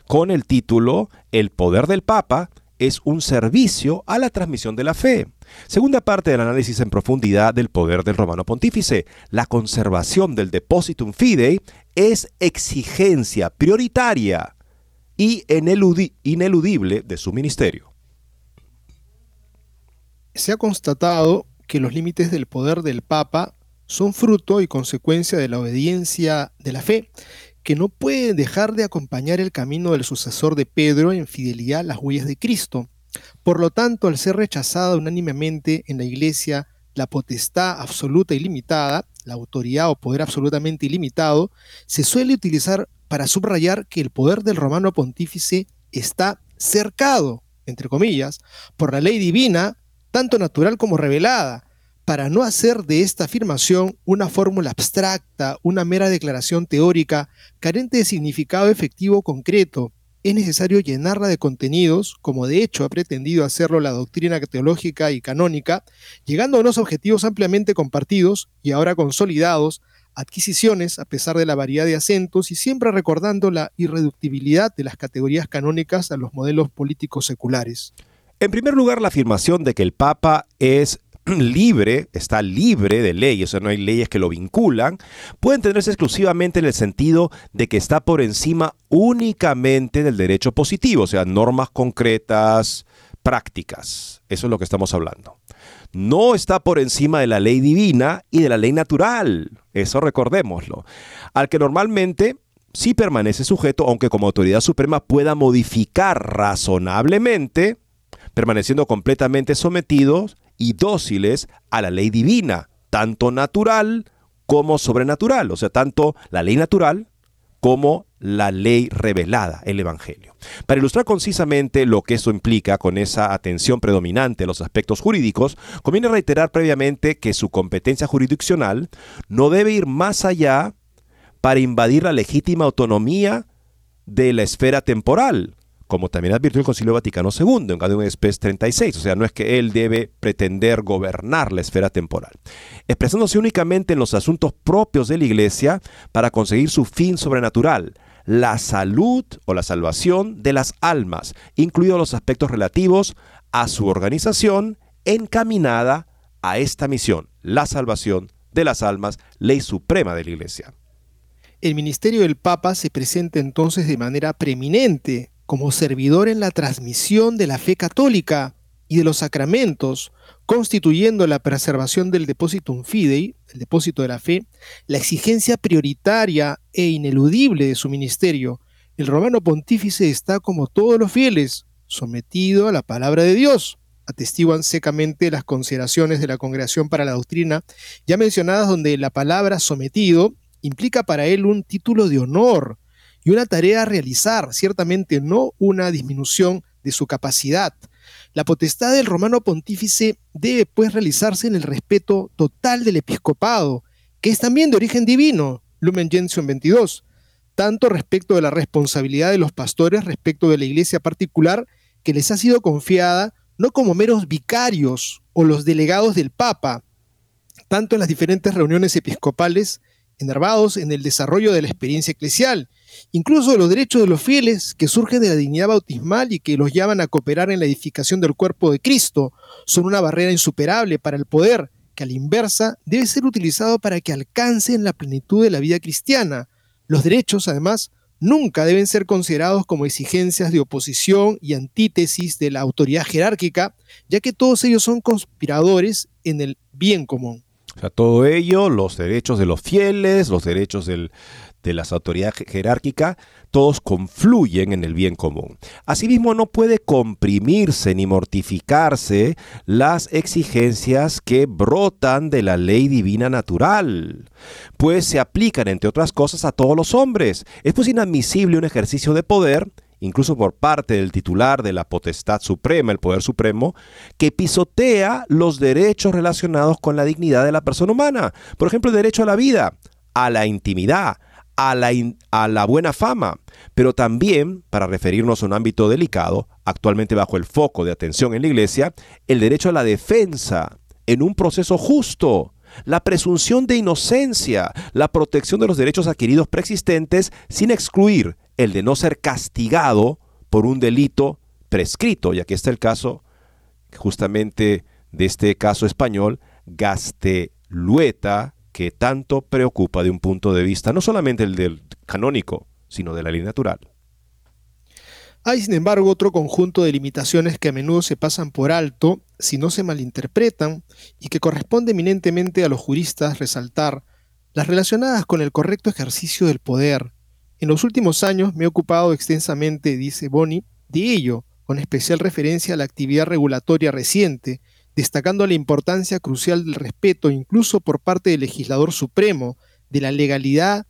con el título El poder del Papa es un servicio a la transmisión de la fe. Segunda parte del análisis en profundidad del poder del romano pontífice. La conservación del depositum fidei es exigencia prioritaria y ineludible de su ministerio. Se ha constatado que los límites del poder del Papa son fruto y consecuencia de la obediencia de la fe, que no puede dejar de acompañar el camino del sucesor de Pedro en fidelidad a las huellas de Cristo. Por lo tanto, al ser rechazada unánimemente en la Iglesia la potestad absoluta y limitada, la autoridad o poder absolutamente ilimitado, se suele utilizar para subrayar que el poder del romano pontífice está cercado, entre comillas, por la ley divina tanto natural como revelada, para no hacer de esta afirmación una fórmula abstracta, una mera declaración teórica, carente de significado efectivo concreto. Es necesario llenarla de contenidos, como de hecho ha pretendido hacerlo la doctrina teológica y canónica, llegando a unos objetivos ampliamente compartidos y ahora consolidados, adquisiciones a pesar de la variedad de acentos y siempre recordando la irreductibilidad de las categorías canónicas a los modelos políticos seculares. En primer lugar, la afirmación de que el Papa es libre, está libre de leyes, o sea, no hay leyes que lo vinculan, puede entenderse exclusivamente en el sentido de que está por encima únicamente del derecho positivo, o sea, normas concretas, prácticas. Eso es lo que estamos hablando. No está por encima de la ley divina y de la ley natural. Eso recordémoslo. Al que normalmente sí permanece sujeto, aunque como autoridad suprema pueda modificar razonablemente permaneciendo completamente sometidos y dóciles a la ley divina, tanto natural como sobrenatural, o sea, tanto la ley natural como la ley revelada, el Evangelio. Para ilustrar concisamente lo que eso implica con esa atención predominante a los aspectos jurídicos, conviene reiterar previamente que su competencia jurisdiccional no debe ir más allá para invadir la legítima autonomía de la esfera temporal, como también advirtió el Concilio Vaticano II en Gaudium Spes 36, o sea, no es que él debe pretender gobernar la esfera temporal, expresándose únicamente en los asuntos propios de la Iglesia para conseguir su fin sobrenatural, la salud o la salvación de las almas, incluidos los aspectos relativos a su organización encaminada a esta misión, la salvación de las almas, ley suprema de la Iglesia. El ministerio del Papa se presenta entonces de manera preeminente como servidor en la transmisión de la fe católica y de los sacramentos, constituyendo la preservación del depositum fidei, el depósito de la fe, la exigencia prioritaria e ineludible de su ministerio. El romano pontífice está, como todos los fieles, sometido a la palabra de Dios. Atestiguan secamente las consideraciones de la Congregación para la Doctrina, ya mencionadas donde la palabra sometido implica para él un título de honor, y una tarea a realizar, ciertamente no una disminución de su capacidad. La potestad del romano pontífice debe pues realizarse en el respeto total del episcopado, que es también de origen divino, Lumen Gentium 22, tanto respecto de la responsabilidad de los pastores respecto de la iglesia particular que les ha sido confiada no como meros vicarios o los delegados del Papa, tanto en las diferentes reuniones episcopales, enervados en el desarrollo de la experiencia eclesial, incluso los derechos de los fieles que surgen de la dignidad bautismal y que los llaman a cooperar en la edificación del cuerpo de Cristo, son una barrera insuperable para el poder que a la inversa debe ser utilizado para que alcancen la plenitud de la vida cristiana. Los derechos, además, nunca deben ser considerados como exigencias de oposición y antítesis de la autoridad jerárquica, ya que todos ellos son conspiradores en el bien común. O sea, todo ello, los derechos de los fieles, los derechos del, de las autoridades jerárquicas, todos confluyen en el bien común. Asimismo, no puede comprimirse ni mortificarse las exigencias que brotan de la ley divina natural, pues se aplican, entre otras cosas, a todos los hombres. Es pues inadmisible un ejercicio de poder incluso por parte del titular de la potestad suprema, el poder supremo, que pisotea los derechos relacionados con la dignidad de la persona humana. Por ejemplo, el derecho a la vida, a la intimidad, a la, a la buena fama, pero también, para referirnos a un ámbito delicado, actualmente bajo el foco de atención en la Iglesia, el derecho a la defensa en un proceso justo, la presunción de inocencia, la protección de los derechos adquiridos preexistentes sin excluir el de no ser castigado por un delito prescrito, y aquí está el caso justamente de este caso español, Gastelueta, que tanto preocupa de un punto de vista no solamente el del canónico, sino de la ley natural. Hay, sin embargo, otro conjunto de limitaciones que a menudo se pasan por alto si no se malinterpretan y que corresponde eminentemente a los juristas resaltar, las relacionadas con el correcto ejercicio del poder, en los últimos años me he ocupado extensamente, dice Boni, de ello, con especial referencia a la actividad regulatoria reciente, destacando la importancia crucial del respeto, incluso por parte del legislador supremo, de la legalidad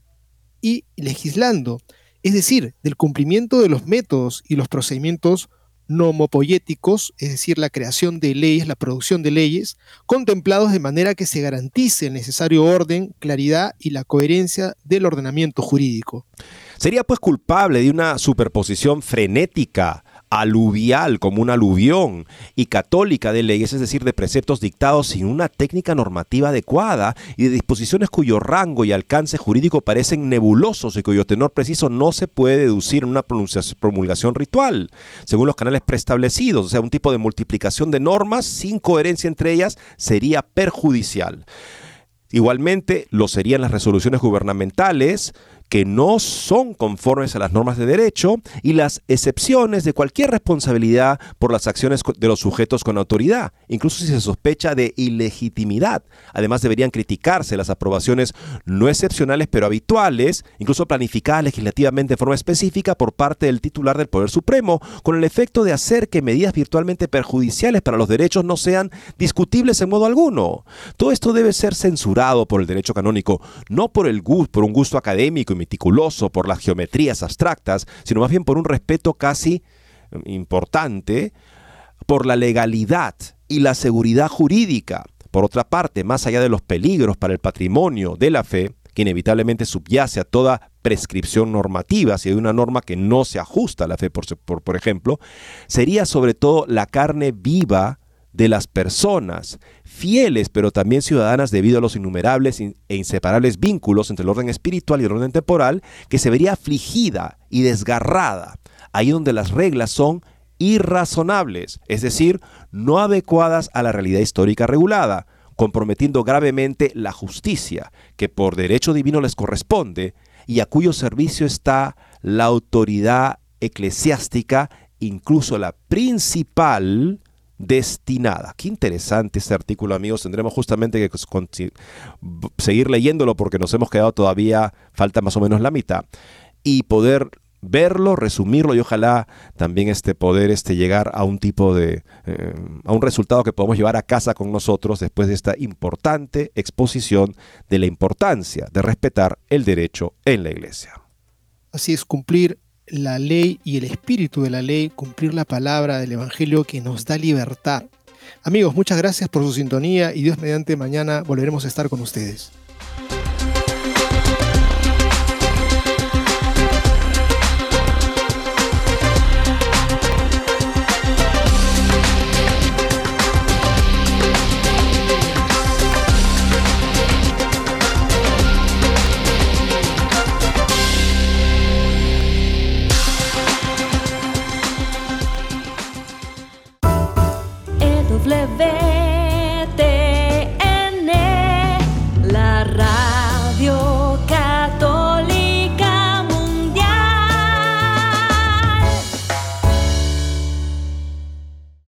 y legislando, es decir, del cumplimiento de los métodos y los procedimientos nomopoyéticos, es decir, la creación de leyes, la producción de leyes, contemplados de manera que se garantice el necesario orden, claridad y la coherencia del ordenamiento jurídico. Sería pues culpable de una superposición frenética aluvial como un aluvión y católica de leyes, es decir, de preceptos dictados sin una técnica normativa adecuada y de disposiciones cuyo rango y alcance jurídico parecen nebulosos y cuyo tenor preciso no se puede deducir en una promulgación ritual, según los canales preestablecidos, o sea, un tipo de multiplicación de normas sin coherencia entre ellas sería perjudicial. Igualmente lo serían las resoluciones gubernamentales, que no son conformes a las normas de derecho y las excepciones de cualquier responsabilidad por las acciones de los sujetos con autoridad, incluso si se sospecha de ilegitimidad. Además deberían criticarse las aprobaciones no excepcionales pero habituales, incluso planificadas legislativamente de forma específica por parte del titular del Poder Supremo, con el efecto de hacer que medidas virtualmente perjudiciales para los derechos no sean discutibles en modo alguno. Todo esto debe ser censurado por el derecho canónico, no por, el gusto, por un gusto académico meticuloso por las geometrías abstractas, sino más bien por un respeto casi mm, importante por la legalidad y la seguridad jurídica. Por otra parte, más allá de los peligros para el patrimonio de la fe, que inevitablemente subyace a toda prescripción normativa, si hay una norma que no se ajusta a la fe, por, por, por ejemplo, sería sobre todo la carne viva de las personas, fieles pero también ciudadanas debido a los innumerables e inseparables vínculos entre el orden espiritual y el orden temporal, que se vería afligida y desgarrada, ahí donde las reglas son irrazonables, es decir, no adecuadas a la realidad histórica regulada, comprometiendo gravemente la justicia que por derecho divino les corresponde y a cuyo servicio está la autoridad eclesiástica, incluso la principal, destinada. Qué interesante este artículo, amigos. Tendremos justamente que seguir leyéndolo porque nos hemos quedado todavía, falta más o menos la mitad, y poder verlo, resumirlo y ojalá también este poder este llegar a un tipo de eh, a un resultado que podamos llevar a casa con nosotros después de esta importante exposición de la importancia de respetar el derecho en la iglesia. Así es cumplir la ley y el espíritu de la ley, cumplir la palabra del Evangelio que nos da libertad. Amigos, muchas gracias por su sintonía y Dios mediante mañana volveremos a estar con ustedes.